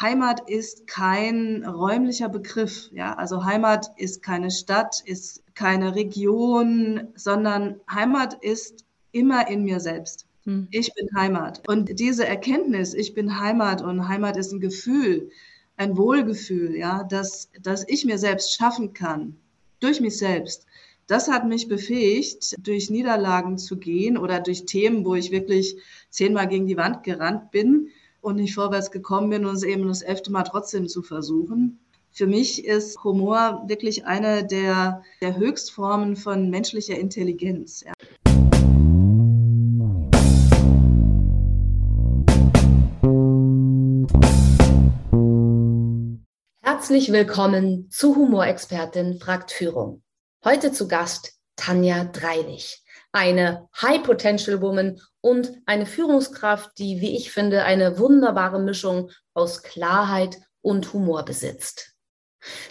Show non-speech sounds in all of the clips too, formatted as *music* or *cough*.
Heimat ist kein räumlicher Begriff. Ja, also Heimat ist keine Stadt, ist keine Region, sondern Heimat ist immer in mir selbst. Hm. Ich bin Heimat. Und diese Erkenntnis, ich bin Heimat und Heimat ist ein Gefühl, ein Wohlgefühl, ja, dass, dass ich mir selbst schaffen kann, durch mich selbst. Das hat mich befähigt, durch Niederlagen zu gehen oder durch Themen, wo ich wirklich zehnmal gegen die Wand gerannt bin und nicht vorwärts gekommen bin und es eben das elfte Mal trotzdem zu versuchen. Für mich ist Humor wirklich eine der, der Höchstformen von menschlicher Intelligenz. Ja. Herzlich willkommen zu Humorexpertin fragt Führung. Heute zu Gast Tanja Dreilich, eine High Potential Woman und eine Führungskraft, die, wie ich finde, eine wunderbare Mischung aus Klarheit und Humor besitzt.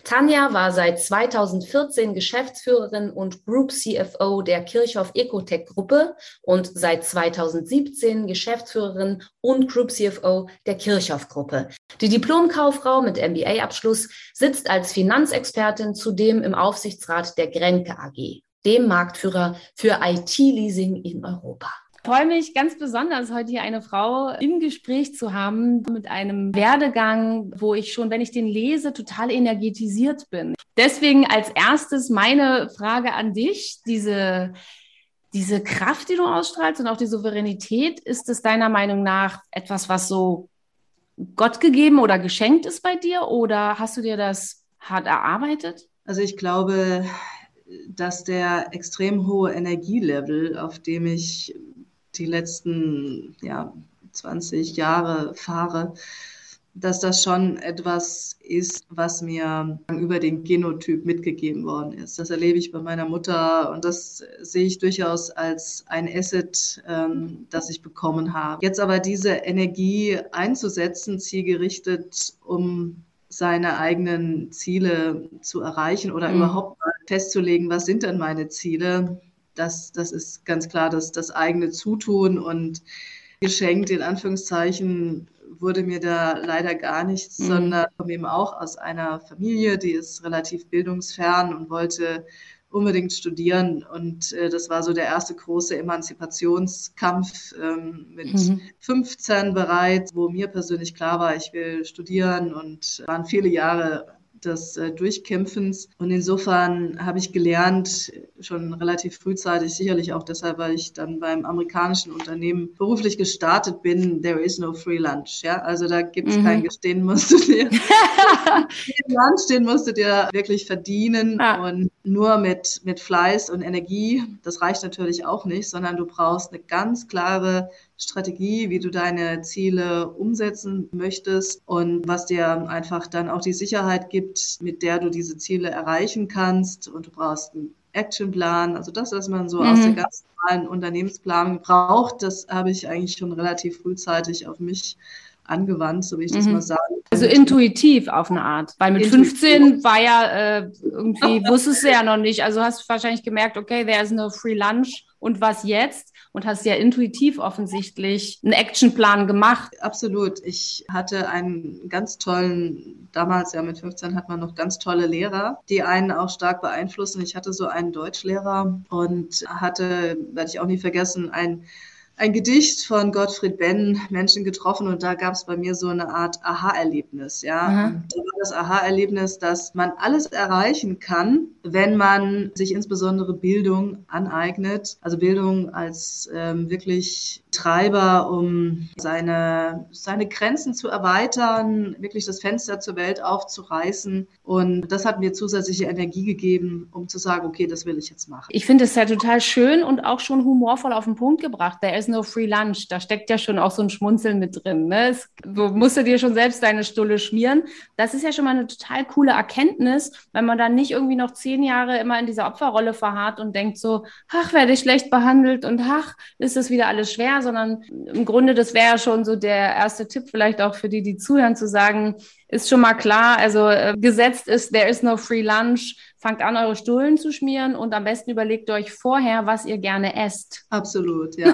Tanja war seit 2014 Geschäftsführerin und Group CFO der Kirchhoff Ecotech Gruppe und seit 2017 Geschäftsführerin und Group CFO der Kirchhoff Gruppe. Die Diplomkauffrau mit MBA-Abschluss sitzt als Finanzexpertin zudem im Aufsichtsrat der Grenke AG, dem Marktführer für IT-Leasing in Europa. Ich freue mich ganz besonders, heute hier eine Frau im Gespräch zu haben mit einem Werdegang, wo ich schon, wenn ich den lese, total energetisiert bin. Deswegen als erstes meine Frage an dich, diese diese Kraft, die du ausstrahlst und auch die Souveränität, ist es deiner Meinung nach etwas, was so Gott gegeben oder geschenkt ist bei dir oder hast du dir das hart erarbeitet? Also ich glaube, dass der extrem hohe Energielevel, auf dem ich die letzten ja, 20 Jahre fahre, dass das schon etwas ist, was mir über den Genotyp mitgegeben worden ist. Das erlebe ich bei meiner Mutter und das sehe ich durchaus als ein Asset, ähm, das ich bekommen habe. Jetzt aber diese Energie einzusetzen, zielgerichtet, um seine eigenen Ziele zu erreichen oder mhm. überhaupt mal festzulegen, was sind denn meine Ziele, das, das ist ganz klar das, das eigene Zutun und geschenkt in Anführungszeichen wurde mir da leider gar nichts, mhm. sondern komme eben auch aus einer Familie, die ist relativ bildungsfern und wollte unbedingt studieren. Und äh, das war so der erste große Emanzipationskampf ähm, mit mhm. 15 bereits, wo mir persönlich klar war, ich will studieren und waren viele Jahre des äh, Durchkämpfens. Und insofern habe ich gelernt, schon relativ frühzeitig, sicherlich auch deshalb, weil ich dann beim amerikanischen Unternehmen beruflich gestartet bin, there is no free lunch. Ja, also da gibt es mhm. kein Gestehen, musst du dir *laughs* Lunch, den musst du dir wirklich verdienen ah. und nur mit, mit Fleiß und Energie, das reicht natürlich auch nicht, sondern du brauchst eine ganz klare Strategie, wie du deine Ziele umsetzen möchtest und was dir einfach dann auch die Sicherheit gibt, mit der du diese Ziele erreichen kannst. Und du brauchst einen Actionplan, also das, was man so mhm. aus der ganz normalen Unternehmensplanung braucht, das habe ich eigentlich schon relativ frühzeitig auf mich angewandt, so wie ich das mhm. mal sagen Also intuitiv auf eine Art. Weil mit intuitiv. 15 war ja äh, irgendwie, wusstest du ja noch nicht. Also hast du wahrscheinlich gemerkt, okay, there is no free lunch. Und was jetzt? Und hast ja intuitiv offensichtlich einen Actionplan gemacht. Absolut. Ich hatte einen ganz tollen, damals ja mit 15 hat man noch ganz tolle Lehrer, die einen auch stark beeinflussen. Ich hatte so einen Deutschlehrer und hatte, werde ich auch nie vergessen, ein ein Gedicht von Gottfried Benn, Menschen getroffen, und da gab es bei mir so eine Art Aha-Erlebnis. Ja, mhm. da war das Aha-Erlebnis, dass man alles erreichen kann, wenn man sich insbesondere Bildung aneignet, also Bildung als ähm, wirklich Treiber, um seine, seine Grenzen zu erweitern, wirklich das Fenster zur Welt aufzureißen. Und das hat mir zusätzliche Energie gegeben, um zu sagen, okay, das will ich jetzt machen. Ich finde es ja total schön und auch schon humorvoll auf den Punkt gebracht. There is no free lunch. Da steckt ja schon auch so ein Schmunzeln mit drin. Ne? Es, du musst dir schon selbst deine Stulle schmieren. Das ist ja schon mal eine total coole Erkenntnis, wenn man dann nicht irgendwie noch zehn Jahre immer in dieser Opferrolle verharrt und denkt so, ach, werde ich schlecht behandelt und ach, ist das wieder alles schwer sondern im Grunde, das wäre schon so der erste Tipp vielleicht auch für die, die zuhören, zu sagen, ist schon mal klar, also äh, gesetzt ist, there is no free lunch, fangt an, eure Stullen zu schmieren und am besten überlegt euch vorher, was ihr gerne esst. Absolut, ja. *laughs*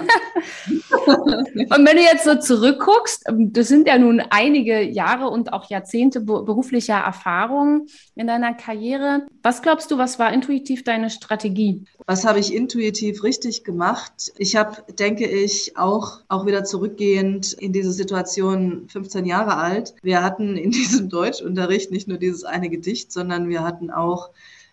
und wenn du jetzt so zurückguckst, das sind ja nun einige Jahre und auch Jahrzehnte beruflicher Erfahrung in deiner Karriere. Was glaubst du, was war intuitiv deine Strategie? Was habe ich intuitiv richtig gemacht? Ich habe, denke ich, auch, auch wieder zurückgehend in diese Situation 15 Jahre alt. Wir hatten in *laughs* diesem Deutschunterricht nicht nur dieses eine Gedicht, sondern wir hatten auch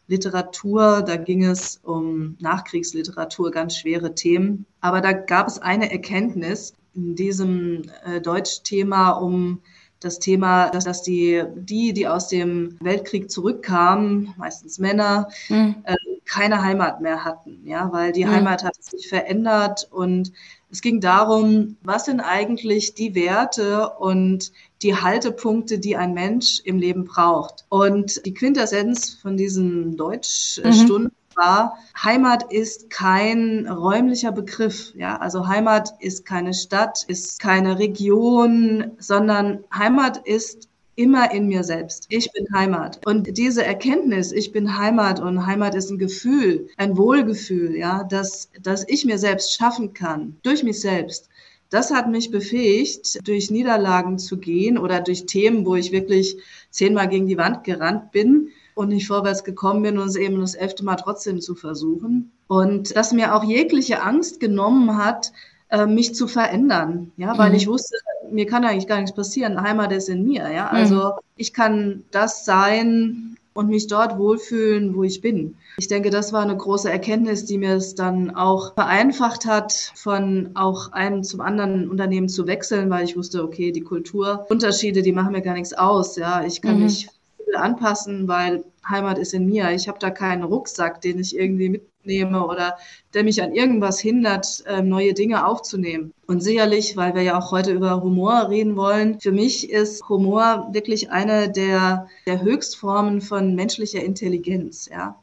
Literatur, da ging es um Nachkriegsliteratur, ganz schwere Themen. Aber da gab es eine Erkenntnis in diesem äh, Deutschthema um das Thema, dass, dass die, die, die aus dem Weltkrieg zurückkamen, meistens Männer, mhm. äh, keine Heimat mehr hatten, ja, weil die mhm. Heimat hat sich verändert und es ging darum, was sind eigentlich die Werte und die Haltepunkte, die ein Mensch im Leben braucht. Und die Quintessenz von diesen Deutschstunden mhm. war, Heimat ist kein räumlicher Begriff. Ja, also Heimat ist keine Stadt, ist keine Region, sondern Heimat ist immer in mir selbst. Ich bin Heimat. Und diese Erkenntnis, ich bin Heimat und Heimat ist ein Gefühl, ein Wohlgefühl, ja, dass, dass ich mir selbst schaffen kann, durch mich selbst. Das hat mich befähigt, durch Niederlagen zu gehen oder durch Themen, wo ich wirklich zehnmal gegen die Wand gerannt bin und nicht vorwärts gekommen bin und es eben das elfte Mal trotzdem zu versuchen. Und dass mir auch jegliche Angst genommen hat, äh, mich zu verändern, ja, weil mhm. ich wusste, mir kann eigentlich gar nichts passieren. Heimat ist in mir, ja. Mhm. Also ich kann das sein und mich dort wohlfühlen, wo ich bin. Ich denke, das war eine große Erkenntnis, die mir es dann auch vereinfacht hat, von auch einem zum anderen Unternehmen zu wechseln, weil ich wusste, okay, die Kulturunterschiede, die machen mir gar nichts aus. Ja, ich kann mhm. mich anpassen, weil Heimat ist in mir. Ich habe da keinen Rucksack, den ich irgendwie mitnehme oder der mich an irgendwas hindert, ähm, neue Dinge aufzunehmen. Und sicherlich, weil wir ja auch heute über Humor reden wollen, für mich ist Humor wirklich eine der, der Höchstformen von menschlicher Intelligenz. Ja.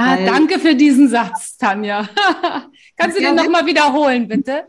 Ah, danke für diesen Satz, Tanja. *laughs* Kannst du den nochmal wiederholen, bitte?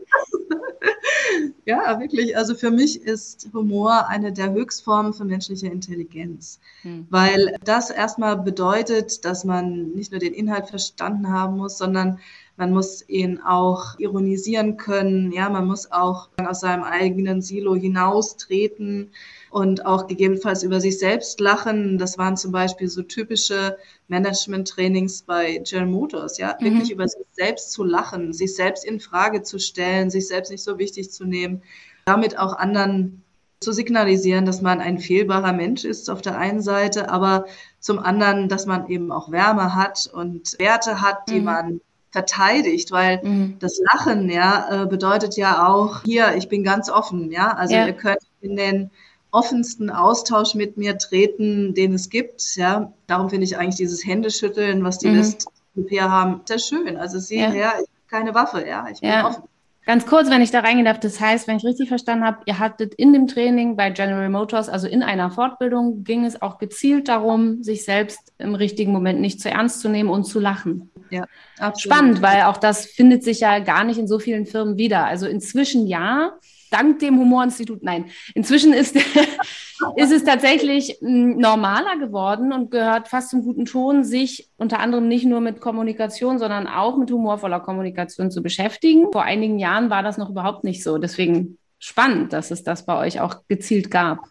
*laughs* ja, wirklich. Also für mich ist Humor eine der Höchstformen von menschlicher Intelligenz, hm. weil das erstmal bedeutet, dass man nicht nur den Inhalt verstanden haben muss, sondern man muss ihn auch ironisieren können. Ja, man muss auch aus seinem eigenen Silo hinaustreten und auch gegebenenfalls über sich selbst lachen. Das waren zum Beispiel so typische Management-Trainings bei General Motors, ja, mhm. wirklich über sich selbst zu lachen, sich selbst in Frage zu stellen, sich selbst nicht so wichtig zu nehmen, damit auch anderen zu signalisieren, dass man ein fehlbarer Mensch ist auf der einen Seite, aber zum anderen, dass man eben auch Wärme hat und Werte hat, die mhm. man verteidigt, weil mhm. das Lachen ja äh, bedeutet ja auch hier, ich bin ganz offen, ja, also ja. ihr könnt in den offensten Austausch mit mir treten, den es gibt. Ja, darum finde ich eigentlich dieses Händeschütteln, was die mhm. West-Europäer haben, sehr schön. Also sieh ja. her, ich habe keine Waffe, ja, ich bin ja. offen. Ganz kurz, wenn ich da reingehen darf, das heißt, wenn ich richtig verstanden habe, ihr hattet in dem Training bei General Motors, also in einer Fortbildung, ging es auch gezielt darum, sich selbst im richtigen Moment nicht zu ernst zu nehmen und zu lachen. Ja, absolut. Spannend, weil auch das findet sich ja gar nicht in so vielen Firmen wieder. Also inzwischen ja, dank dem Humorinstitut, nein, inzwischen ist, *laughs* ist es tatsächlich hm, normaler geworden und gehört fast zum guten Ton, sich unter anderem nicht nur mit Kommunikation, sondern auch mit humorvoller Kommunikation zu beschäftigen. Vor einigen Jahren war das noch überhaupt nicht so. Deswegen spannend, dass es das bei euch auch gezielt gab.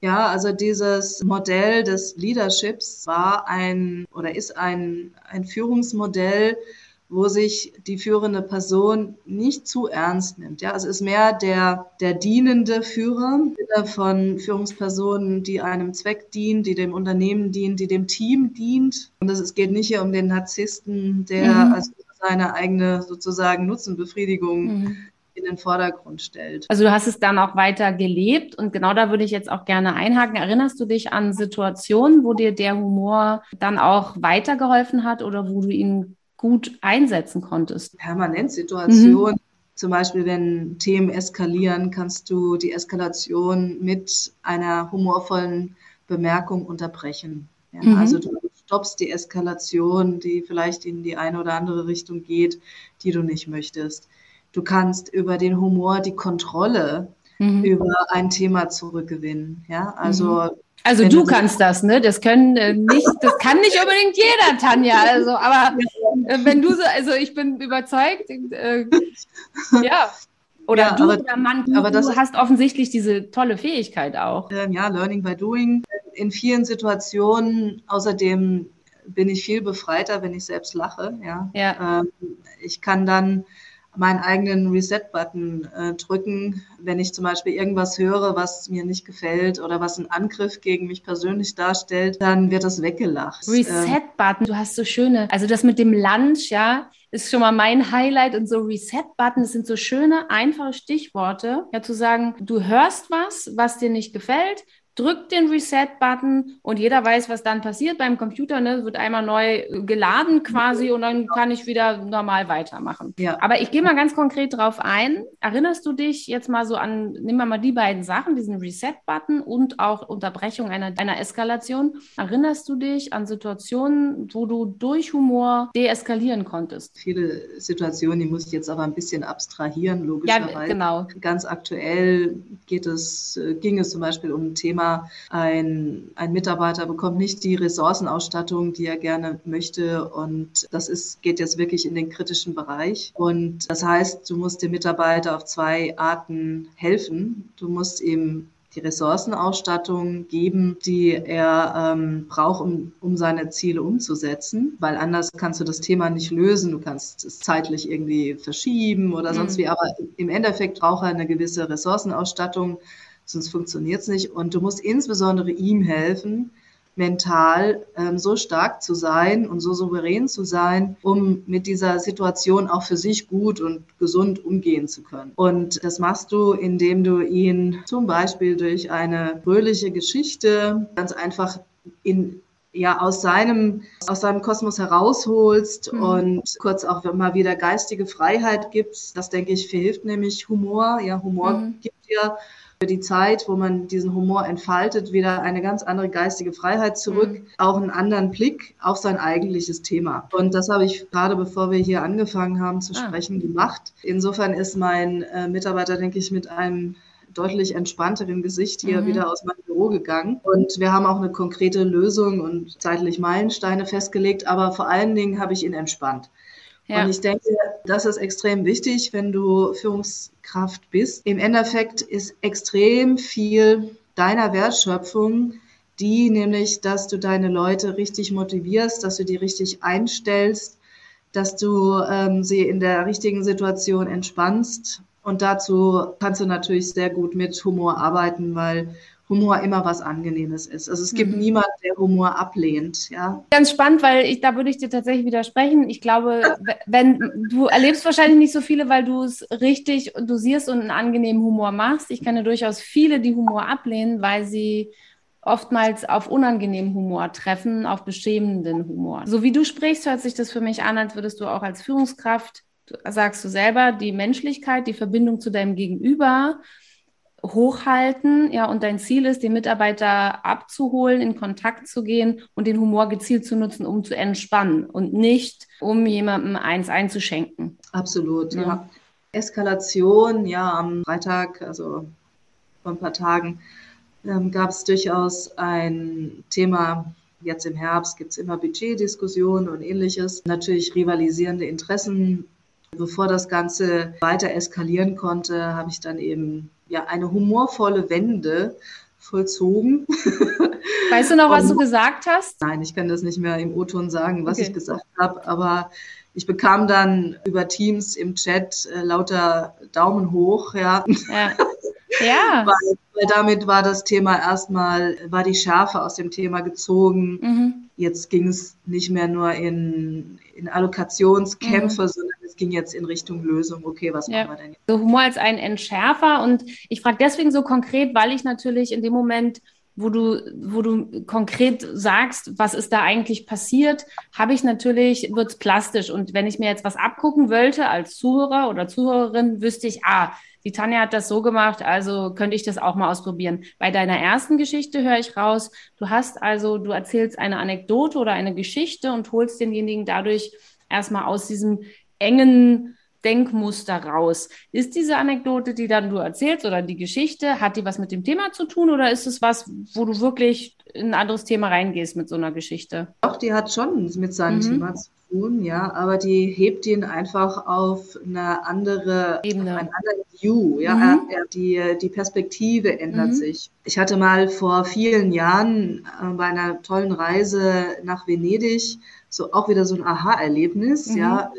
Ja, also dieses Modell des Leaderships war ein oder ist ein, ein Führungsmodell, wo sich die führende Person nicht zu ernst nimmt. Ja, es ist mehr der, der dienende Führer von Führungspersonen, die einem Zweck dient, die dem Unternehmen dient, die dem Team dient. Und es geht nicht hier um den Narzissten, der mhm. also seine eigene sozusagen Nutzenbefriedigung mhm in den Vordergrund stellt. Also du hast es dann auch weiter gelebt und genau da würde ich jetzt auch gerne einhaken. Erinnerst du dich an Situationen, wo dir der Humor dann auch weitergeholfen hat oder wo du ihn gut einsetzen konntest? Permanent Situationen. Mhm. Zum Beispiel, wenn Themen eskalieren, kannst du die Eskalation mit einer humorvollen Bemerkung unterbrechen. Ja, mhm. Also du stoppst die Eskalation, die vielleicht in die eine oder andere Richtung geht, die du nicht möchtest. Du kannst über den Humor die Kontrolle mhm. über ein Thema zurückgewinnen. Ja, also mhm. Also du kannst das, ne? Das können äh, nicht, das kann nicht unbedingt jeder, Tanja. Also, aber äh, wenn du so, also ich bin überzeugt, äh, ja. Oder ja, du aber, oder Mann, du, aber du hast offensichtlich diese tolle Fähigkeit auch. Ähm, ja, Learning by Doing. In vielen Situationen, außerdem bin ich viel befreiter, wenn ich selbst lache. Ja. ja. Ähm, ich kann dann meinen eigenen Reset-Button äh, drücken, wenn ich zum Beispiel irgendwas höre, was mir nicht gefällt oder was einen Angriff gegen mich persönlich darstellt, dann wird das weggelacht. Reset-Button, du hast so schöne, also das mit dem Lunch, ja, ist schon mal mein Highlight und so Reset-Button, das sind so schöne, einfache Stichworte, ja, zu sagen, du hörst was, was dir nicht gefällt, drückt den Reset-Button und jeder weiß, was dann passiert beim Computer. Ne? Wird einmal neu geladen quasi und dann kann ich wieder normal weitermachen. Ja. Aber ich gehe mal ganz konkret drauf ein. Erinnerst du dich jetzt mal so an, nimm mal die beiden Sachen, diesen Reset-Button und auch Unterbrechung einer, einer Eskalation. Erinnerst du dich an Situationen, wo du durch Humor deeskalieren konntest? Viele Situationen, die muss ich jetzt aber ein bisschen abstrahieren, logischerweise. Ja, genau. Ganz aktuell geht es, ging es zum Beispiel um ein Thema, ein, ein Mitarbeiter bekommt nicht die Ressourcenausstattung, die er gerne möchte. Und das ist, geht jetzt wirklich in den kritischen Bereich. Und das heißt, du musst dem Mitarbeiter auf zwei Arten helfen. Du musst ihm die Ressourcenausstattung geben, die er ähm, braucht, um, um seine Ziele umzusetzen, weil anders kannst du das Thema nicht lösen. Du kannst es zeitlich irgendwie verschieben oder sonst mhm. wie, aber im Endeffekt braucht er eine gewisse Ressourcenausstattung, sonst funktioniert es nicht. Und du musst insbesondere ihm helfen, mental ähm, so stark zu sein und so souverän zu sein, um mit dieser Situation auch für sich gut und gesund umgehen zu können. Und das machst du, indem du ihn zum Beispiel durch eine fröhliche Geschichte ganz einfach in ja aus seinem aus seinem Kosmos herausholst mhm. und kurz auch mal wieder geistige Freiheit gibst. Das denke ich verhilft nämlich Humor. Ja, Humor mhm. gibt dir für die Zeit, wo man diesen Humor entfaltet, wieder eine ganz andere geistige Freiheit zurück, mhm. auch einen anderen Blick auf sein eigentliches Thema. Und das habe ich gerade bevor wir hier angefangen haben zu ah. sprechen gemacht. Insofern ist mein äh, Mitarbeiter, denke ich, mit einem deutlich entspannteren Gesicht hier mhm. wieder aus meinem Büro gegangen. Und wir haben auch eine konkrete Lösung und zeitlich Meilensteine festgelegt, aber vor allen Dingen habe ich ihn entspannt. Ja. Und ich denke, das ist extrem wichtig, wenn du Führungskraft bist. Im Endeffekt ist extrem viel deiner Wertschöpfung die nämlich, dass du deine Leute richtig motivierst, dass du die richtig einstellst, dass du ähm, sie in der richtigen Situation entspannst. Und dazu kannst du natürlich sehr gut mit Humor arbeiten, weil Humor immer was Angenehmes ist. Also es gibt mhm. niemanden, der Humor ablehnt. Ja. Ganz spannend, weil ich, da würde ich dir tatsächlich widersprechen. Ich glaube, *laughs* wenn du erlebst wahrscheinlich nicht so viele, weil du es richtig dosierst und einen angenehmen Humor machst. Ich kenne durchaus viele, die Humor ablehnen, weil sie oftmals auf unangenehmen Humor treffen, auf beschämenden Humor. So wie du sprichst, hört sich das für mich an, als würdest du auch als Führungskraft, sagst du selber, die Menschlichkeit, die Verbindung zu deinem Gegenüber hochhalten, ja, und dein Ziel ist, den Mitarbeiter abzuholen, in Kontakt zu gehen und den Humor gezielt zu nutzen, um zu entspannen und nicht, um jemandem eins einzuschenken. Absolut, ja. ja. Eskalation, ja, am Freitag, also vor ein paar Tagen, ähm, gab es durchaus ein Thema, jetzt im Herbst gibt es immer Budgetdiskussionen und ähnliches, natürlich rivalisierende Interessen. Bevor das Ganze weiter eskalieren konnte, habe ich dann eben ja eine humorvolle Wende vollzogen. *laughs* Weißt du noch, was du gesagt hast? Nein, ich kann das nicht mehr im O-Ton sagen, was okay. ich gesagt habe, aber ich bekam dann über Teams im Chat äh, lauter Daumen hoch, ja. Ja. *laughs* ja. weil, weil, damit war das Thema erstmal, war die Schärfe aus dem Thema gezogen. Mhm. Jetzt ging es nicht mehr nur in, in Allokationskämpfe, mhm. sondern es ging jetzt in Richtung Lösung. Okay, was ja. machen wir denn jetzt? So Humor als ein Entschärfer. Und ich frage deswegen so konkret, weil ich natürlich in dem Moment wo du, wo du konkret sagst, was ist da eigentlich passiert, habe ich natürlich, wird es plastisch. Und wenn ich mir jetzt was abgucken wollte als Zuhörer oder Zuhörerin, wüsste ich, ah, die Tanja hat das so gemacht, also könnte ich das auch mal ausprobieren. Bei deiner ersten Geschichte höre ich raus, du hast also, du erzählst eine Anekdote oder eine Geschichte und holst denjenigen dadurch erstmal aus diesem engen Denkmuster raus. Ist diese Anekdote, die dann du erzählst oder die Geschichte, hat die was mit dem Thema zu tun oder ist es was, wo du wirklich in ein anderes Thema reingehst mit so einer Geschichte? Doch, die hat schon mit seinem mhm. Thema zu tun, ja, aber die hebt ihn einfach auf eine andere Ebene, ein anderes View, ja, mhm. die, die Perspektive ändert mhm. sich. Ich hatte mal vor vielen Jahren äh, bei einer tollen Reise nach Venedig so auch wieder so ein Aha-Erlebnis, ja.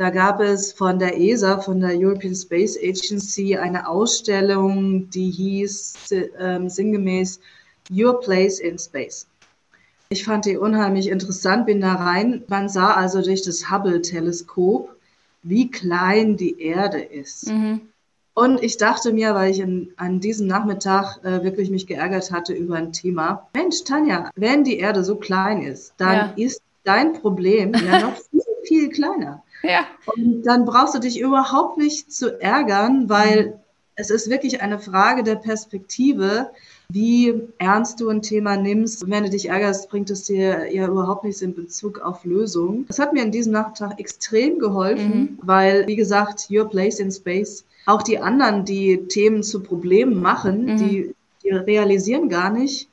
Da gab es von der ESA, von der European Space Agency, eine Ausstellung, die hieß äh, sinngemäß Your Place in Space. Ich fand die unheimlich interessant, bin da rein. Man sah also durch das Hubble-Teleskop, wie klein die Erde ist. Mhm. Und ich dachte mir, weil ich in, an diesem Nachmittag äh, wirklich mich geärgert hatte über ein Thema, Mensch, Tanja, wenn die Erde so klein ist, dann ja. ist dein Problem ja noch viel, viel kleiner. Ja. Und dann brauchst du dich überhaupt nicht zu ärgern, weil mhm. es ist wirklich eine Frage der Perspektive, wie ernst du ein Thema nimmst. Und wenn du dich ärgerst, bringt es dir ja überhaupt nichts in Bezug auf Lösung. Das hat mir in diesem Nachtrag extrem geholfen, mhm. weil, wie gesagt, Your Place in Space, auch die anderen, die Themen zu Problemen machen, mhm. die, die realisieren gar nicht,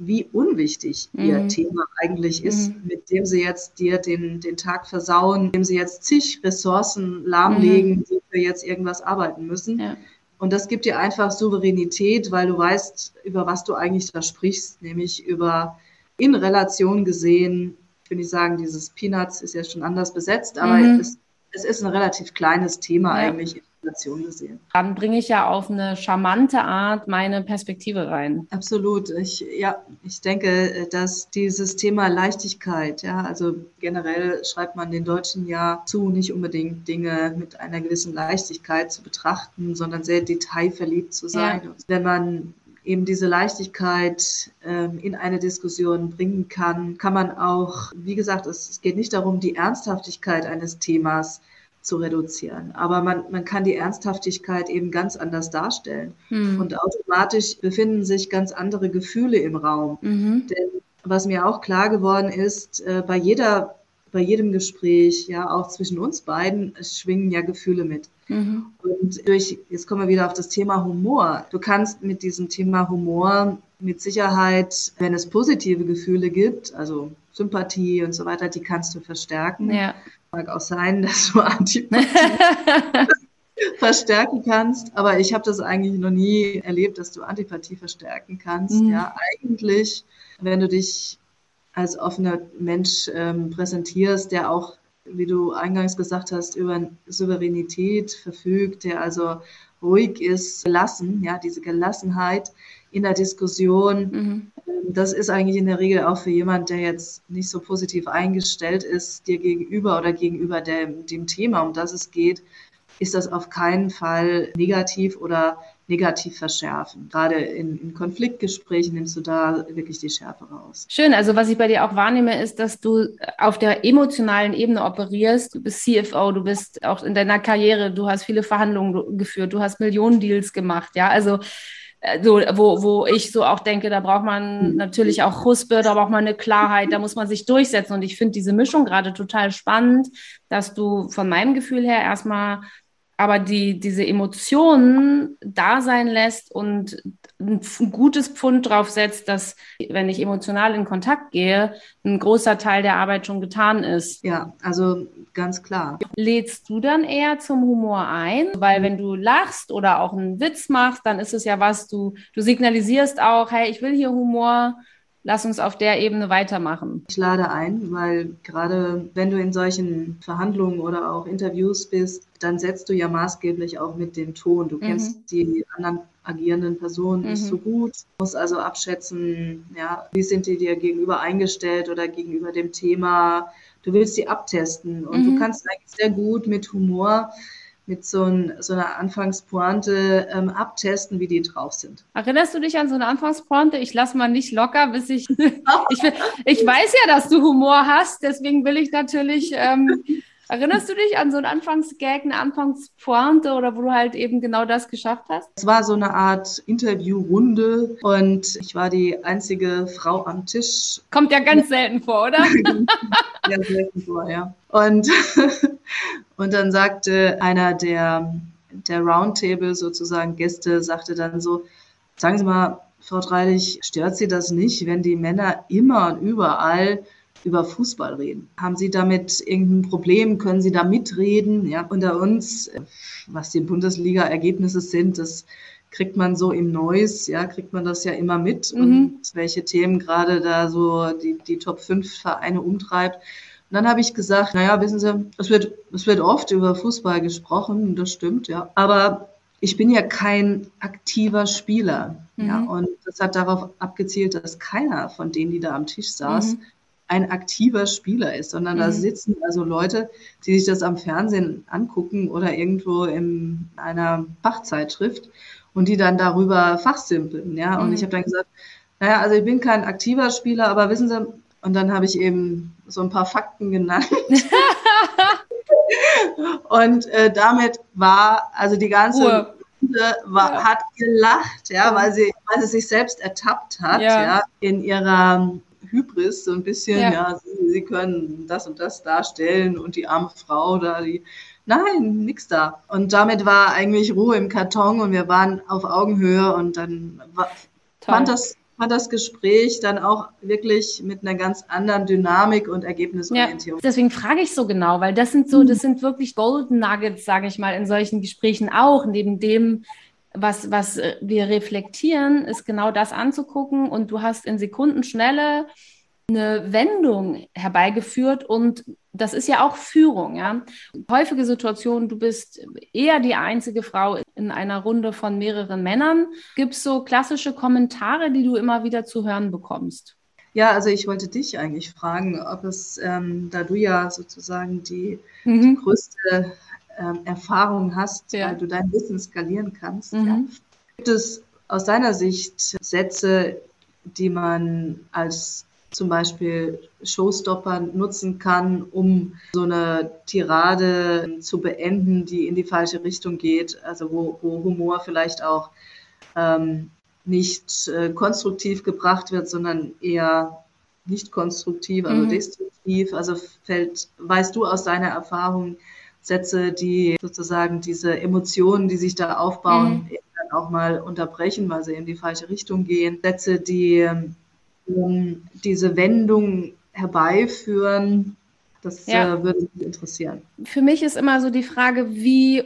wie unwichtig mhm. ihr Thema eigentlich ist, mhm. mit dem sie jetzt dir den, den Tag versauen, mit dem sie jetzt zig Ressourcen lahmlegen, mhm. die für jetzt irgendwas arbeiten müssen. Ja. Und das gibt dir einfach Souveränität, weil du weißt, über was du eigentlich da sprichst, nämlich über in Relation gesehen, ich will nicht sagen, dieses Peanuts ist ja schon anders besetzt, aber mhm. es, es, ist ein relativ kleines Thema ja. eigentlich Situation gesehen. Dann bringe ich ja auf eine charmante Art meine Perspektive rein. Absolut. Ich, ja, ich denke, dass dieses Thema Leichtigkeit, ja, also generell schreibt man den Deutschen ja zu, nicht unbedingt Dinge mit einer gewissen Leichtigkeit zu betrachten, sondern sehr detailverliebt zu sein. Ja. Wenn man eben diese Leichtigkeit ähm, in eine Diskussion bringen kann, kann man auch, wie gesagt, es, es geht nicht darum, die Ernsthaftigkeit eines Themas zu reduzieren. Aber man, man kann die Ernsthaftigkeit eben ganz anders darstellen. Mhm. Und automatisch befinden sich ganz andere Gefühle im Raum. Mhm. Denn was mir auch klar geworden ist, äh, bei jeder, bei jedem Gespräch, ja, auch zwischen uns beiden, es schwingen ja Gefühle mit. Mhm. Und durch, jetzt kommen wir wieder auf das Thema Humor. Du kannst mit diesem Thema Humor mit Sicherheit, wenn es positive Gefühle gibt, also Sympathie und so weiter, die kannst du verstärken. Ja. Mag auch sein, *laughs* dass du Antipathie *laughs* verstärken kannst, aber ich habe das eigentlich noch nie erlebt, dass du Antipathie verstärken kannst. Mhm. Ja, eigentlich, wenn du dich als offener Mensch ähm, präsentierst, der auch, wie du eingangs gesagt hast, über Souveränität verfügt, der also ruhig ist, gelassen, ja, diese Gelassenheit in der Diskussion, mhm das ist eigentlich in der Regel auch für jemand, der jetzt nicht so positiv eingestellt ist, dir gegenüber oder gegenüber dem, dem Thema, um das es geht, ist das auf keinen Fall negativ oder negativ verschärfen. Gerade in, in, Konfliktgesprächen nimmst du da wirklich die Schärfe raus. Schön. Also was ich bei dir auch wahrnehme, ist, dass du auf der emotionalen Ebene operierst. Du bist CFO, du bist auch in deiner Karriere, du hast viele Verhandlungen geführt, du hast Millionen Deals gemacht. Ja, also so, wo, wo ich so auch denke, da braucht man mhm. natürlich auch Huspe, da braucht man eine Klarheit, da muss man sich durchsetzen. Und ich finde diese Mischung gerade total spannend, dass du von meinem Gefühl her erstmal aber die, diese Emotionen da sein lässt und ein gutes Pfund drauf setzt, dass, wenn ich emotional in Kontakt gehe, ein großer Teil der Arbeit schon getan ist. Ja, also ganz klar. Lädst du dann eher zum Humor ein? Weil wenn du lachst oder auch einen Witz machst, dann ist es ja was, du, du signalisierst auch, hey, ich will hier Humor, lass uns auf der Ebene weitermachen. Ich lade ein, weil gerade wenn du in solchen Verhandlungen oder auch Interviews bist, dann setzt du ja maßgeblich auch mit dem Ton. Du kennst mhm. die anderen agierenden Person nicht so mhm. gut. Muss also abschätzen, ja, wie sind die dir gegenüber eingestellt oder gegenüber dem Thema. Du willst sie abtesten und mhm. du kannst eigentlich sehr gut mit Humor mit so, ein, so einer Anfangspointe ähm, abtesten, wie die drauf sind. Erinnerst du dich an so eine Anfangspointe? Ich lasse mal nicht locker, bis ich. *laughs* ich, ich weiß ja, dass du Humor hast, deswegen will ich natürlich. Ähm, erinnerst du dich an so einen Anfangsgag, eine Anfangspointe oder wo du halt eben genau das geschafft hast? Es war so eine Art Interviewrunde und ich war die einzige Frau am Tisch. Kommt ja ganz selten vor, oder? *laughs* Sehr selten vor, ja. Und *laughs* Und dann sagte einer der, der Roundtable sozusagen Gäste, sagte dann so, sagen Sie mal, Frau Dreilich, stört Sie das nicht, wenn die Männer immer und überall über Fußball reden? Haben Sie damit irgendein Problem? Können Sie da mitreden? Ja, unter uns, was die Bundesliga-Ergebnisse sind, das kriegt man so im Neues, ja, kriegt man das ja immer mit mhm. und welche Themen gerade da so die, die Top 5 Vereine umtreibt. Und dann habe ich gesagt, naja, wissen Sie, es wird, es wird oft über Fußball gesprochen, das stimmt, ja. Aber ich bin ja kein aktiver Spieler. Mhm. Ja, und das hat darauf abgezielt, dass keiner von denen, die da am Tisch saß, mhm. Ein aktiver Spieler ist, sondern mhm. da sitzen also Leute, die sich das am Fernsehen angucken oder irgendwo in einer Fachzeitschrift und die dann darüber fachsimpeln. Ja, und ich mhm. habe dann gesagt, naja, also ich bin kein aktiver Spieler, aber wissen Sie, und dann habe ich eben so ein paar Fakten genannt. *laughs* und äh, damit war, also die ganze Ruhe. Runde war, ja. hat gelacht, ja, weil sie, weil sie sich selbst ertappt hat, ja, ja in ihrer Hybris so ein bisschen, ja, ja sie, sie, können das und das darstellen und die arme Frau da, die, nein, nix da. Und damit war eigentlich Ruhe im Karton und wir waren auf Augenhöhe und dann war, fand das hat das Gespräch dann auch wirklich mit einer ganz anderen Dynamik und Ergebnisorientierung. Ja, deswegen frage ich so genau, weil das sind so, das sind wirklich Golden Nuggets, sage ich mal, in solchen Gesprächen auch, neben dem, was, was wir reflektieren, ist genau das anzugucken und du hast in Sekundenschnelle eine Wendung herbeigeführt und das ist ja auch Führung, ja. Häufige Situationen, du bist eher die einzige Frau in einer Runde von mehreren Männern. Gibt es so klassische Kommentare, die du immer wieder zu hören bekommst? Ja, also ich wollte dich eigentlich fragen, ob es, ähm, da du ja sozusagen die, mhm. die größte ähm, Erfahrung hast, ja. weil du dein Wissen skalieren kannst, mhm. ja, gibt es aus deiner Sicht Sätze, die man als zum Beispiel Showstopper nutzen kann, um so eine Tirade zu beenden, die in die falsche Richtung geht, also wo, wo Humor vielleicht auch ähm, nicht äh, konstruktiv gebracht wird, sondern eher nicht konstruktiv, also mhm. destruktiv. Also fällt, weißt du aus deiner Erfahrung Sätze, die sozusagen diese Emotionen, die sich da aufbauen, mhm. dann auch mal unterbrechen, weil sie in die falsche Richtung gehen. Sätze, die um diese Wendung herbeiführen? Das ja. äh, würde mich interessieren. Für mich ist immer so die Frage, wie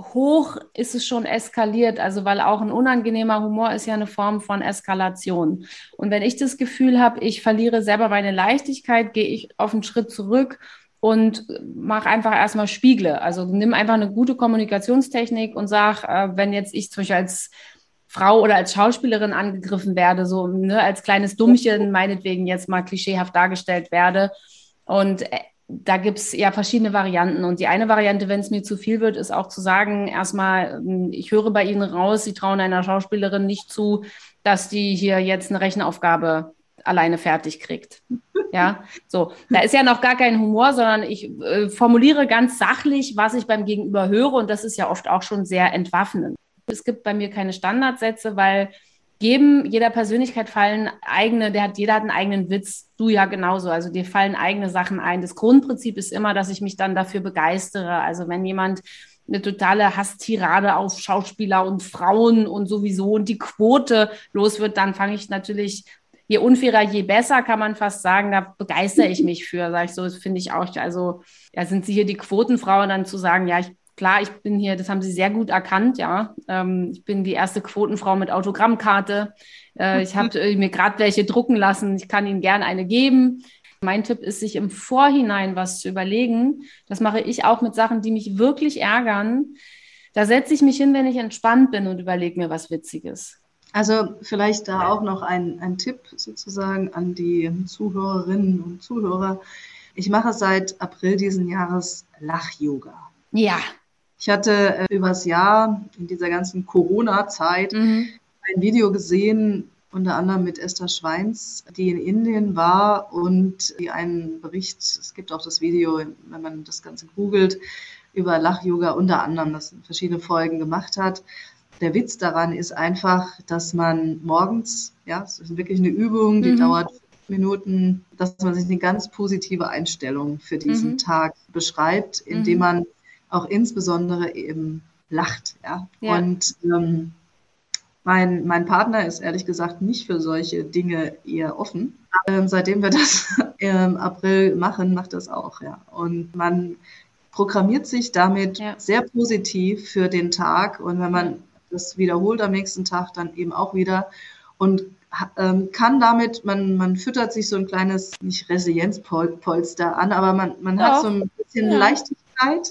hoch ist es schon eskaliert? Also, weil auch ein unangenehmer Humor ist ja eine Form von Eskalation. Und wenn ich das Gefühl habe, ich verliere selber meine Leichtigkeit, gehe ich auf einen Schritt zurück und mach einfach erstmal Spiegle. Also nimm einfach eine gute Kommunikationstechnik und sag, äh, wenn jetzt ich zum Beispiel als Frau oder als Schauspielerin angegriffen werde, so ne, als kleines Dummchen *laughs* meinetwegen jetzt mal klischeehaft dargestellt werde. Und äh, da gibt es ja verschiedene Varianten. Und die eine Variante, wenn es mir zu viel wird, ist auch zu sagen, erstmal, hm, ich höre bei Ihnen raus, Sie trauen einer Schauspielerin nicht zu, dass die hier jetzt eine Rechenaufgabe alleine fertig kriegt. Ja, so. Da ist ja noch gar kein Humor, sondern ich äh, formuliere ganz sachlich, was ich beim Gegenüber höre. Und das ist ja oft auch schon sehr entwaffnend. Es gibt bei mir keine Standardsätze, weil jedem, jeder Persönlichkeit fallen eigene, der hat, jeder hat einen eigenen Witz, du ja genauso. Also dir fallen eigene Sachen ein. Das Grundprinzip ist immer, dass ich mich dann dafür begeistere. Also wenn jemand eine totale Hasstirade auf Schauspieler und Frauen und sowieso und die Quote los wird, dann fange ich natürlich, je unfairer, je besser, kann man fast sagen, da begeistere ich mich für, sage ich so, das finde ich auch, also ja, sind sie hier die Quotenfrauen, dann zu sagen, ja, ich klar, ich bin hier, das haben Sie sehr gut erkannt, ja. Ähm, ich bin die erste Quotenfrau mit Autogrammkarte. Äh, ich habe äh, mir gerade welche drucken lassen. Ich kann Ihnen gerne eine geben. Mein Tipp ist, sich im Vorhinein was zu überlegen. Das mache ich auch mit Sachen, die mich wirklich ärgern. Da setze ich mich hin, wenn ich entspannt bin und überlege mir was Witziges. Also vielleicht da auch noch ein, ein Tipp sozusagen an die Zuhörerinnen und Zuhörer. Ich mache seit April diesen Jahres Lach-Yoga. Ja. Ich hatte äh, übers Jahr in dieser ganzen Corona-Zeit mhm. ein Video gesehen, unter anderem mit Esther Schweins, die in Indien war und die einen Bericht, es gibt auch das Video, wenn man das Ganze googelt, über Lach-Yoga unter anderem, das in verschiedene Folgen gemacht hat der Witz daran ist einfach, dass man morgens, ja, es ist wirklich eine Übung, die mhm. dauert fünf Minuten, dass man sich eine ganz positive Einstellung für diesen mhm. Tag beschreibt, indem mhm. man auch insbesondere eben lacht, ja. ja. Und ähm, mein, mein Partner ist ehrlich gesagt nicht für solche Dinge eher offen. Ähm, seitdem wir das *laughs* im April machen, macht das auch, ja. Und man programmiert sich damit ja. sehr positiv für den Tag. Und wenn man das wiederholt am nächsten Tag dann eben auch wieder und ähm, kann damit, man, man füttert sich so ein kleines, nicht Resilienzpolster an, aber man, man hat so ein bisschen ja. Leichtigkeit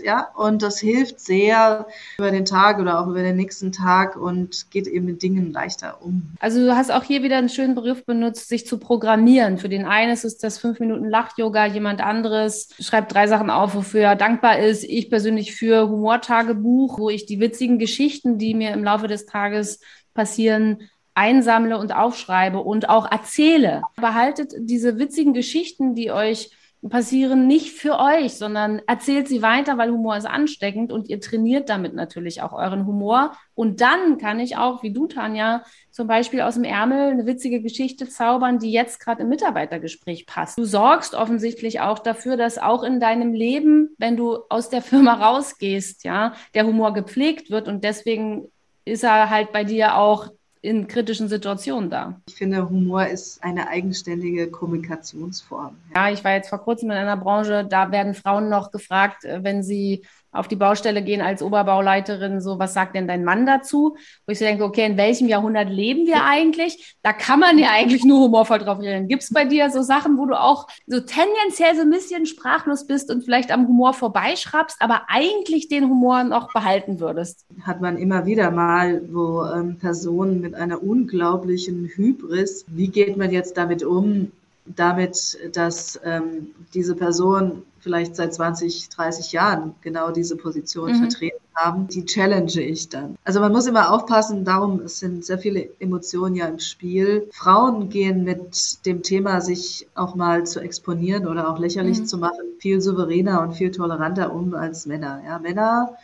ja, und das hilft sehr über den Tag oder auch über den nächsten Tag und geht eben mit Dingen leichter um. Also du hast auch hier wieder einen schönen Begriff benutzt, sich zu programmieren. Für den einen ist es das fünf Minuten Lach-Yoga, jemand anderes schreibt drei Sachen auf, wofür er dankbar ist. Ich persönlich für Humortagebuch, wo ich die witzigen Geschichten, die mir im Laufe des Tages passieren, einsammle und aufschreibe und auch erzähle. Behaltet diese witzigen Geschichten, die euch passieren nicht für euch, sondern erzählt sie weiter, weil Humor ist ansteckend und ihr trainiert damit natürlich auch euren Humor. Und dann kann ich auch, wie du, Tanja, zum Beispiel aus dem Ärmel eine witzige Geschichte zaubern, die jetzt gerade im Mitarbeitergespräch passt. Du sorgst offensichtlich auch dafür, dass auch in deinem Leben, wenn du aus der Firma rausgehst, ja, der Humor gepflegt wird und deswegen ist er halt bei dir auch in kritischen Situationen da. Ich finde, Humor ist eine eigenständige Kommunikationsform. Ja, ich war jetzt vor kurzem in einer Branche, da werden Frauen noch gefragt, äh, wenn sie auf die Baustelle gehen als Oberbauleiterin, so, was sagt denn dein Mann dazu? Wo ich so denke, okay, in welchem Jahrhundert leben wir eigentlich? Da kann man ja eigentlich nur humorvoll drauf reden. Gibt es bei dir so Sachen, wo du auch so tendenziell so ein bisschen sprachlos bist und vielleicht am Humor vorbeischraubst, aber eigentlich den Humor noch behalten würdest? Hat man immer wieder mal, wo ähm, Personen mit einer unglaublichen Hybris, wie geht man jetzt damit um, damit, dass ähm, diese Person vielleicht seit 20, 30 Jahren genau diese Position mhm. vertreten haben, die challenge ich dann. Also man muss immer aufpassen, darum es sind sehr viele Emotionen ja im Spiel. Frauen gehen mit dem Thema, sich auch mal zu exponieren oder auch lächerlich mhm. zu machen, viel souveräner und viel toleranter um als Männer. Ja, Männer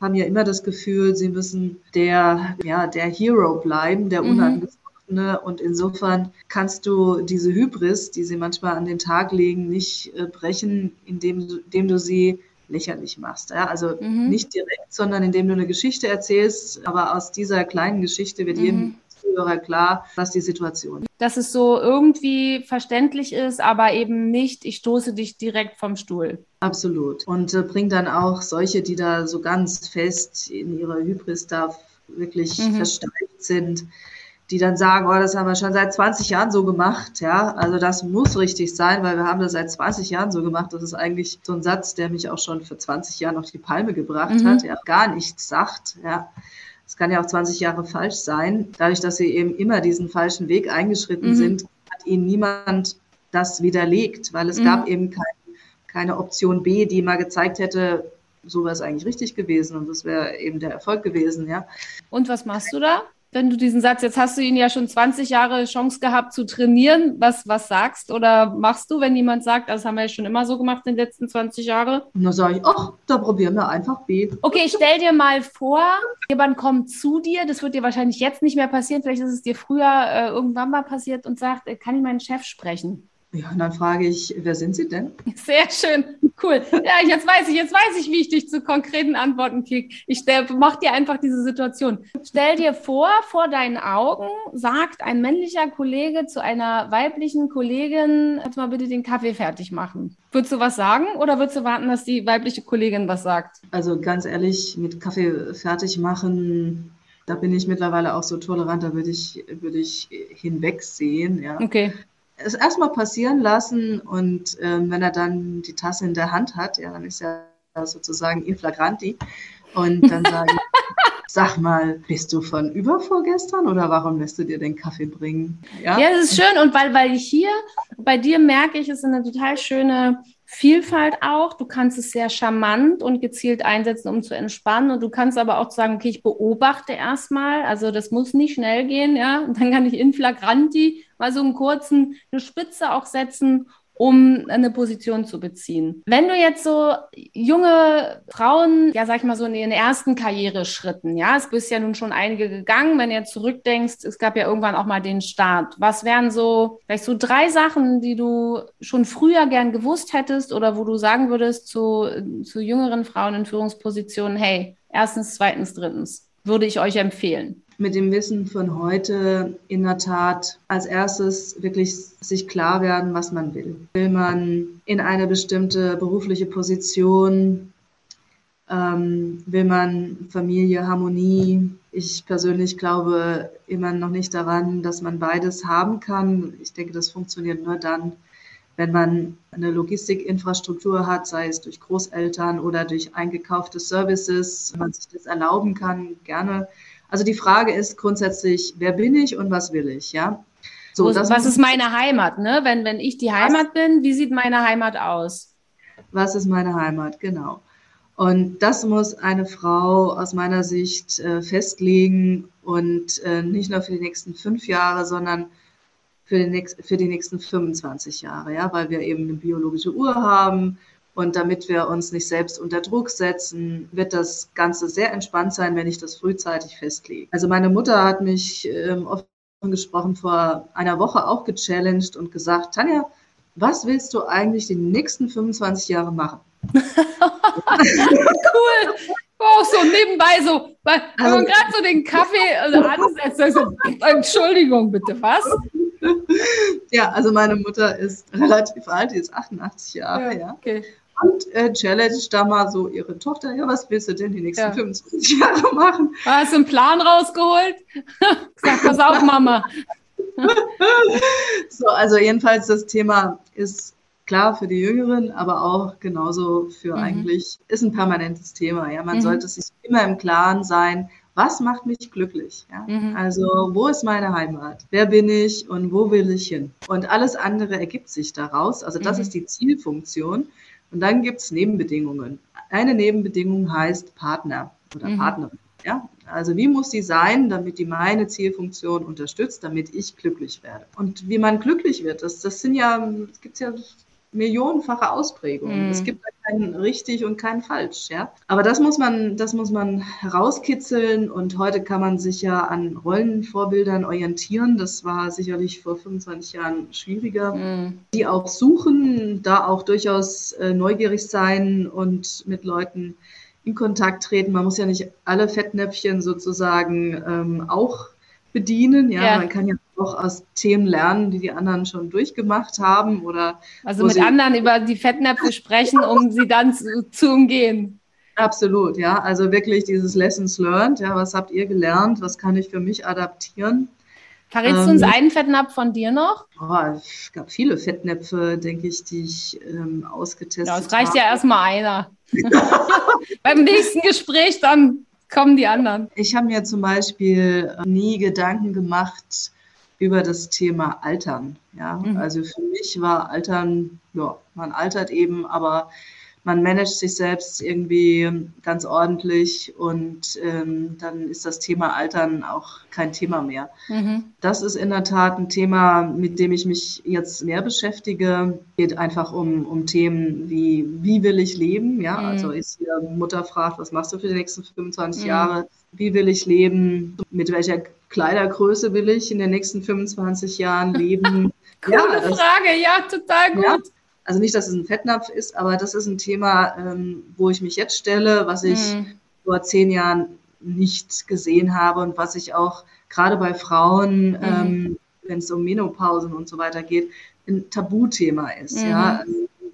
haben ja immer das Gefühl, sie müssen der, ja, der Hero bleiben, der mhm. unangefochtene Ne? Und insofern kannst du diese Hybris, die sie manchmal an den Tag legen, nicht äh, brechen, indem, indem du sie lächerlich machst. Ja? Also mhm. nicht direkt, sondern indem du eine Geschichte erzählst. Aber aus dieser kleinen Geschichte wird mhm. jedem Zuhörer klar, was die Situation ist. Dass es so irgendwie verständlich ist, aber eben nicht, ich stoße dich direkt vom Stuhl. Absolut. Und äh, bringt dann auch solche, die da so ganz fest in ihrer Hybris da wirklich mhm. versteift sind, die dann sagen, oh, das haben wir schon seit 20 Jahren so gemacht, ja. Also das muss richtig sein, weil wir haben das seit 20 Jahren so gemacht. Das ist eigentlich so ein Satz, der mich auch schon für 20 Jahre auf die Palme gebracht mhm. hat, der gar nichts sagt, ja. Es kann ja auch 20 Jahre falsch sein. Dadurch, dass sie eben immer diesen falschen Weg eingeschritten mhm. sind, hat ihnen niemand das widerlegt, weil es mhm. gab eben kein, keine Option B, die mal gezeigt hätte, so wäre es eigentlich richtig gewesen und das wäre eben der Erfolg gewesen, ja. Und was machst du da? Wenn du diesen Satz, jetzt hast du ihn ja schon 20 Jahre Chance gehabt zu trainieren, was, was sagst oder machst du, wenn jemand sagt, das haben wir ja schon immer so gemacht in den letzten 20 Jahren? Und dann sage ich, ach, da probieren wir einfach B. Okay, stell dir mal vor, jemand kommt zu dir, das wird dir wahrscheinlich jetzt nicht mehr passieren, vielleicht ist es dir früher äh, irgendwann mal passiert und sagt, äh, kann ich meinen Chef sprechen? Ja, und dann frage ich, wer sind Sie denn? Sehr schön, cool. Ja, jetzt weiß ich, jetzt weiß ich, wie ich dich zu konkreten Antworten kriege. Ich mach dir einfach diese Situation. Stell dir vor, vor deinen Augen sagt ein männlicher Kollege zu einer weiblichen Kollegin, jetzt mal bitte den Kaffee fertig machen. Würdest du was sagen oder würdest du warten, dass die weibliche Kollegin was sagt? Also ganz ehrlich, mit Kaffee fertig machen, da bin ich mittlerweile auch so tolerant, da würde ich, würde ich hinwegsehen. Ja. Okay es erstmal passieren lassen und ähm, wenn er dann die Tasse in der Hand hat, ja, dann ist er sozusagen in flagranti. Und dann *laughs* sage ich, sag mal, bist du von übervorgestern oder warum lässt du dir den Kaffee bringen? Ja, ja das ist schön. Und weil, weil ich hier bei dir merke ich, es ist eine total schöne Vielfalt auch. Du kannst es sehr charmant und gezielt einsetzen, um zu entspannen. Und du kannst aber auch sagen, okay, ich beobachte erstmal. Also das muss nicht schnell gehen, ja. Und dann kann ich in flagranti mal so einen kurzen, eine Spitze auch setzen um eine Position zu beziehen. Wenn du jetzt so junge Frauen, ja, sag ich mal so in ihren ersten Karriereschritten, ja, es bist ja nun schon einige gegangen, wenn ihr zurückdenkst, es gab ja irgendwann auch mal den Start. Was wären so, vielleicht so drei Sachen, die du schon früher gern gewusst hättest oder wo du sagen würdest zu, zu jüngeren Frauen in Führungspositionen, hey, erstens, zweitens, drittens, würde ich euch empfehlen? Mit dem Wissen von heute in der Tat als erstes wirklich sich klar werden, was man will. Will man in eine bestimmte berufliche Position? Ähm, will man Familie, Harmonie? Ich persönlich glaube immer noch nicht daran, dass man beides haben kann. Ich denke, das funktioniert nur dann, wenn man eine Logistikinfrastruktur hat, sei es durch Großeltern oder durch eingekaufte Services, wenn man sich das erlauben kann, gerne also die Frage ist grundsätzlich, wer bin ich und was will ich, ja? So, was ist meine Heimat, ne? Wenn, wenn ich die Heimat bin, wie sieht meine Heimat aus? Was ist meine Heimat, genau. Und das muss eine Frau aus meiner Sicht äh, festlegen und äh, nicht nur für die nächsten fünf Jahre, sondern für, den nächst, für die nächsten 25 Jahre, ja, weil wir eben eine biologische Uhr haben, und damit wir uns nicht selbst unter Druck setzen, wird das Ganze sehr entspannt sein, wenn ich das frühzeitig festlege. Also meine Mutter hat mich ähm, offen gesprochen vor einer Woche auch gechallenged und gesagt, Tanja, was willst du eigentlich die nächsten 25 Jahre machen? *laughs* cool. Auch so nebenbei so, weil also, man gerade so den Kaffee also ansetzt, so, Entschuldigung bitte, was? Ja, also meine Mutter ist relativ alt, die ist 88 Jahre, ja. ja. Okay und äh, challenge da mal so ihre Tochter, ja, was willst du denn die nächsten ja. 25 Jahre machen? *laughs* Hast du einen Plan rausgeholt? *laughs* Sag, pass auf, Mama. *laughs* so, also jedenfalls das Thema ist klar für die Jüngeren, aber auch genauso für mhm. eigentlich, ist ein permanentes Thema. Ja, man mhm. sollte sich immer im Klaren sein, was macht mich glücklich? Ja? Mhm. Also, wo ist meine Heimat? Wer bin ich und wo will ich hin? Und alles andere ergibt sich daraus. Also, das mhm. ist die Zielfunktion. Und dann gibt es Nebenbedingungen. Eine Nebenbedingung heißt Partner oder mhm. Partnerin. Ja? Also wie muss sie sein, damit die meine Zielfunktion unterstützt, damit ich glücklich werde? Und wie man glücklich wird, das, das sind ja, es gibt ja millionenfache Ausprägungen. Mm. Es gibt kein richtig und kein falsch, ja. Aber das muss man, das muss man herauskitzeln und heute kann man sich ja an Rollenvorbildern orientieren. Das war sicherlich vor 25 Jahren schwieriger. Mm. Die auch suchen, da auch durchaus äh, neugierig sein und mit Leuten in Kontakt treten. Man muss ja nicht alle Fettnäpfchen sozusagen ähm, auch bedienen. Ja, ja, man kann ja auch aus Themen lernen, die die anderen schon durchgemacht haben oder also mit anderen über die Fettnäpfe sprechen, um sie dann zu, zu umgehen. Absolut, ja. Also wirklich dieses Lessons learned. Ja, was habt ihr gelernt? Was kann ich für mich adaptieren? Verrätst ähm, du uns einen Fettnapf von dir noch? Oh, es gab viele Fettnäpfe, denke ich, die ich ähm, ausgetestet habe. Ja, es reicht habe. ja erstmal einer. *laughs* *laughs* Beim nächsten Gespräch dann kommen die anderen. Ich habe mir zum Beispiel äh, nie Gedanken gemacht über das Thema Altern. Ja, mhm. also für mich war Altern, ja, man altert eben, aber man managt sich selbst irgendwie ganz ordentlich und ähm, dann ist das Thema Altern auch kein Thema mehr. Mhm. Das ist in der Tat ein Thema, mit dem ich mich jetzt mehr beschäftige. Geht einfach um, um Themen wie, wie will ich leben? Ja, mhm. also ist hier Mutter fragt, was machst du für die nächsten 25 mhm. Jahre? Wie will ich leben? Mit welcher Kleidergröße will ich in den nächsten 25 Jahren leben? *laughs* Coole ja, Frage, ja, total gut. Ja, also nicht, dass es ein Fettnapf ist, aber das ist ein Thema, ähm, wo ich mich jetzt stelle, was ich mhm. vor zehn Jahren nicht gesehen habe und was ich auch gerade bei Frauen, mhm. ähm, wenn es um Menopausen und so weiter geht, ein Tabuthema ist. Mhm. Ja,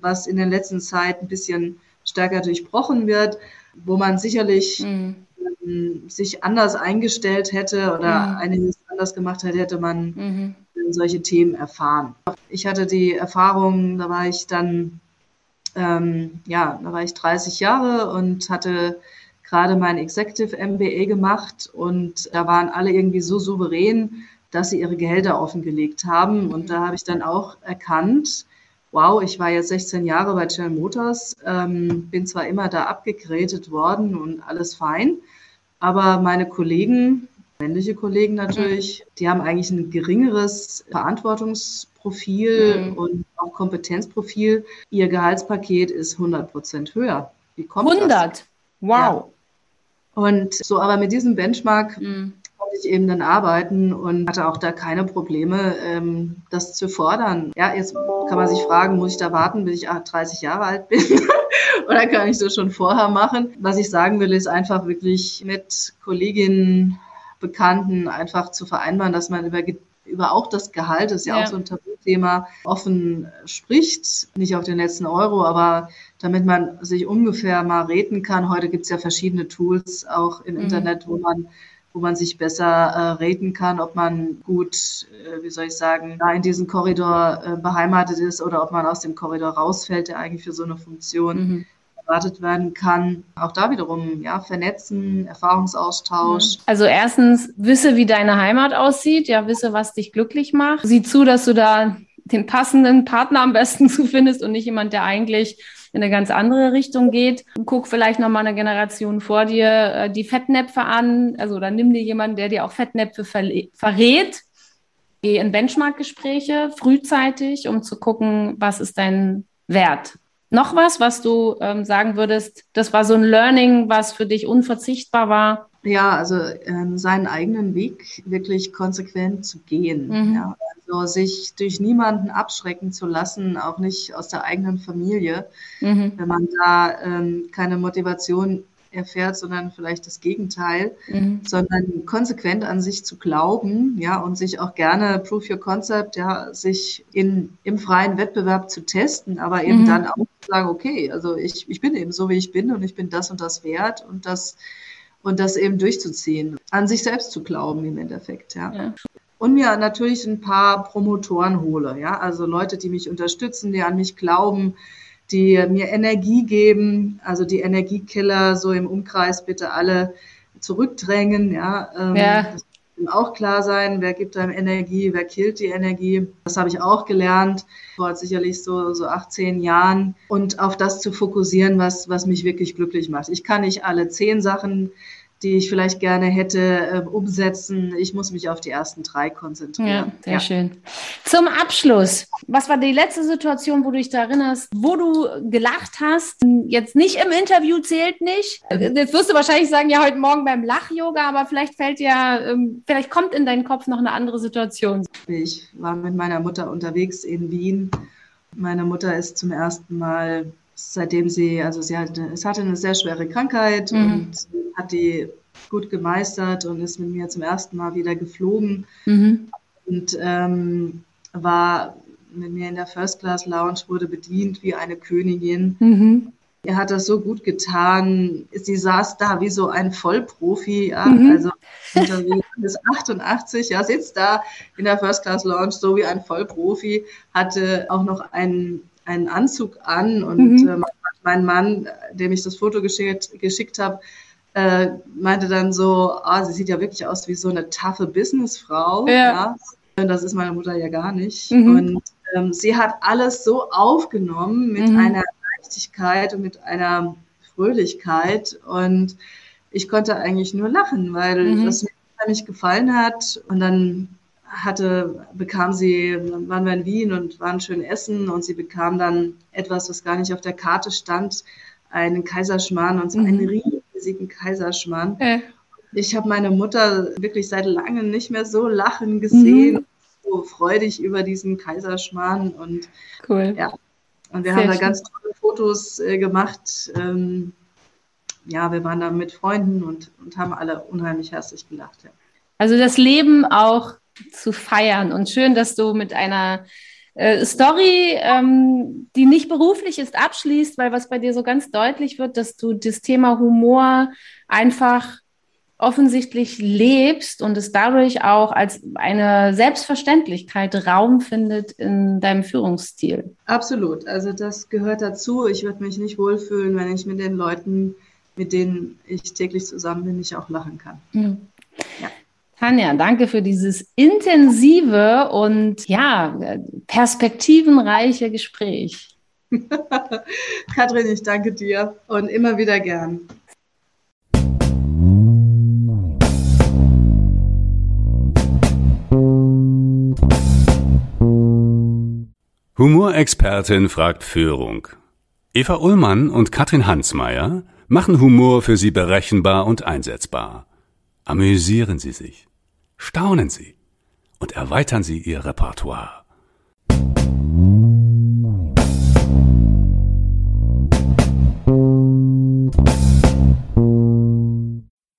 was in der letzten Zeit ein bisschen stärker durchbrochen wird, wo man sicherlich mhm. Ähm, sich anders eingestellt hätte oder mhm. einiges anders gemacht hätte, hätte man mhm solche Themen erfahren. Ich hatte die Erfahrung, da war ich dann, ähm, ja, da war ich 30 Jahre und hatte gerade mein Executive MBA gemacht und da waren alle irgendwie so souverän, dass sie ihre Gehälter offengelegt haben. Und da habe ich dann auch erkannt, wow, ich war jetzt 16 Jahre bei General Motors, ähm, bin zwar immer da abgegradet worden und alles fein, aber meine Kollegen, männliche Kollegen natürlich, die haben eigentlich ein geringeres Verantwortungsprofil mhm. und auch Kompetenzprofil. Ihr Gehaltspaket ist 100 Prozent höher. Wie kommt 100? Das? Wow. Ja. Und so, aber mit diesem Benchmark mhm ich eben dann arbeiten und hatte auch da keine Probleme, ähm, das zu fordern. Ja, jetzt kann man sich fragen, muss ich da warten, bis ich 30 Jahre alt bin? *laughs* Oder kann ich das schon vorher machen? Was ich sagen will, ist einfach wirklich mit Kolleginnen, Bekannten einfach zu vereinbaren, dass man über, über auch das Gehalt, das ist ja, ja. auch so ein Tabuthema, offen spricht. Nicht auf den letzten Euro, aber damit man sich ungefähr mal reden kann. Heute gibt es ja verschiedene Tools auch im mhm. Internet, wo man wo man sich besser äh, reden kann, ob man gut, äh, wie soll ich sagen, da in diesem Korridor äh, beheimatet ist oder ob man aus dem Korridor rausfällt, der eigentlich für so eine Funktion mhm. erwartet werden kann. Auch da wiederum, ja, vernetzen, Erfahrungsaustausch. Mhm. Also erstens, wisse, wie deine Heimat aussieht, ja, wisse, was dich glücklich macht. Sieh zu, dass du da den passenden Partner am besten *laughs* zu findest und nicht jemand, der eigentlich in eine ganz andere Richtung geht. Guck vielleicht nochmal eine Generation vor dir äh, die Fettnäpfe an. Also dann nimm dir jemanden, der dir auch Fettnäpfe verrät. Geh in Benchmark-Gespräche frühzeitig, um zu gucken, was ist dein Wert. Noch was, was du ähm, sagen würdest, das war so ein Learning, was für dich unverzichtbar war? Ja, also ähm, seinen eigenen Weg wirklich konsequent zu gehen. Mhm. Ja. Also sich durch niemanden abschrecken zu lassen, auch nicht aus der eigenen Familie, mhm. wenn man da ähm, keine Motivation erfährt, sondern vielleicht das Gegenteil, mhm. sondern konsequent an sich zu glauben, ja, und sich auch gerne Proof Your Concept, ja, sich in, im freien Wettbewerb zu testen, aber eben mhm. dann auch zu sagen, okay, also ich, ich bin eben so, wie ich bin und ich bin das und das wert und das und das eben durchzuziehen, an sich selbst zu glauben im Endeffekt, ja. ja. Und mir natürlich ein paar Promotoren hole, ja, also Leute, die mich unterstützen, die an mich glauben, die mir Energie geben, also die Energiekiller so im Umkreis bitte alle zurückdrängen, ja. Ähm, ja. Das auch klar sein, wer gibt einem Energie, wer killt die Energie. Das habe ich auch gelernt vor sicherlich so, so 18 Jahren und auf das zu fokussieren, was, was mich wirklich glücklich macht. Ich kann nicht alle zehn Sachen die ich vielleicht gerne hätte äh, umsetzen. Ich muss mich auf die ersten drei konzentrieren. Ja, sehr ja. schön. Zum Abschluss, was war die letzte Situation, wo du dich da erinnerst, wo du gelacht hast? Jetzt nicht im Interview zählt nicht. Jetzt wirst du wahrscheinlich sagen, ja, heute Morgen beim Lach-Yoga, aber vielleicht fällt ja, ähm, vielleicht kommt in deinen Kopf noch eine andere Situation. Ich war mit meiner Mutter unterwegs in Wien. Meine Mutter ist zum ersten Mal seitdem sie, also sie hatte, es hatte eine sehr schwere Krankheit mhm. und hat die gut gemeistert und ist mit mir zum ersten Mal wieder geflogen mhm. und ähm, war mit mir in der First Class Lounge, wurde bedient wie eine Königin. Mhm. Er hat das so gut getan. Sie saß da wie so ein Vollprofi, ja, mhm. also bis 88, ja, sitzt da in der First Class Lounge so wie ein Vollprofi, hatte auch noch einen einen Anzug an und mhm. äh, mein Mann, dem ich das Foto geschickt, geschickt habe, äh, meinte dann so, ah, sie sieht ja wirklich aus wie so eine taffe Businessfrau. Ja. ja. Und das ist meine Mutter ja gar nicht. Mhm. Und ähm, sie hat alles so aufgenommen mit mhm. einer Leichtigkeit und mit einer Fröhlichkeit. Und ich konnte eigentlich nur lachen, weil mhm. das mir gefallen hat. Und dann hatte, bekam sie, waren wir in Wien und waren schön essen und sie bekam dann etwas, was gar nicht auf der Karte stand, einen Kaiserschmarrn und zwar mhm. einen riesigen Kaiserschmarrn. Ja. Ich habe meine Mutter wirklich seit langem nicht mehr so lachen gesehen, mhm. so freudig über diesen Kaiserschmarrn und cool. ja. Und wir Sehr haben da ganz tolle Fotos äh, gemacht. Ähm, ja, wir waren da mit Freunden und, und haben alle unheimlich herzlich gelacht. Ja. Also das Leben auch zu feiern. Und schön, dass du mit einer äh, Story, ähm, die nicht beruflich ist, abschließt, weil was bei dir so ganz deutlich wird, dass du das Thema Humor einfach offensichtlich lebst und es dadurch auch als eine Selbstverständlichkeit Raum findet in deinem Führungsstil. Absolut. Also das gehört dazu. Ich würde mich nicht wohlfühlen, wenn ich mit den Leuten mit denen ich täglich zusammen bin, ich auch lachen kann. Mhm. Ja. Tanja, danke für dieses intensive und ja, perspektivenreiche Gespräch. *laughs* Kathrin, ich danke dir und immer wieder gern. Humorexpertin fragt Führung. Eva Ullmann und Katrin Hansmeier machen Humor für Sie berechenbar und einsetzbar. Amüsieren Sie sich, staunen Sie und erweitern Sie Ihr Repertoire.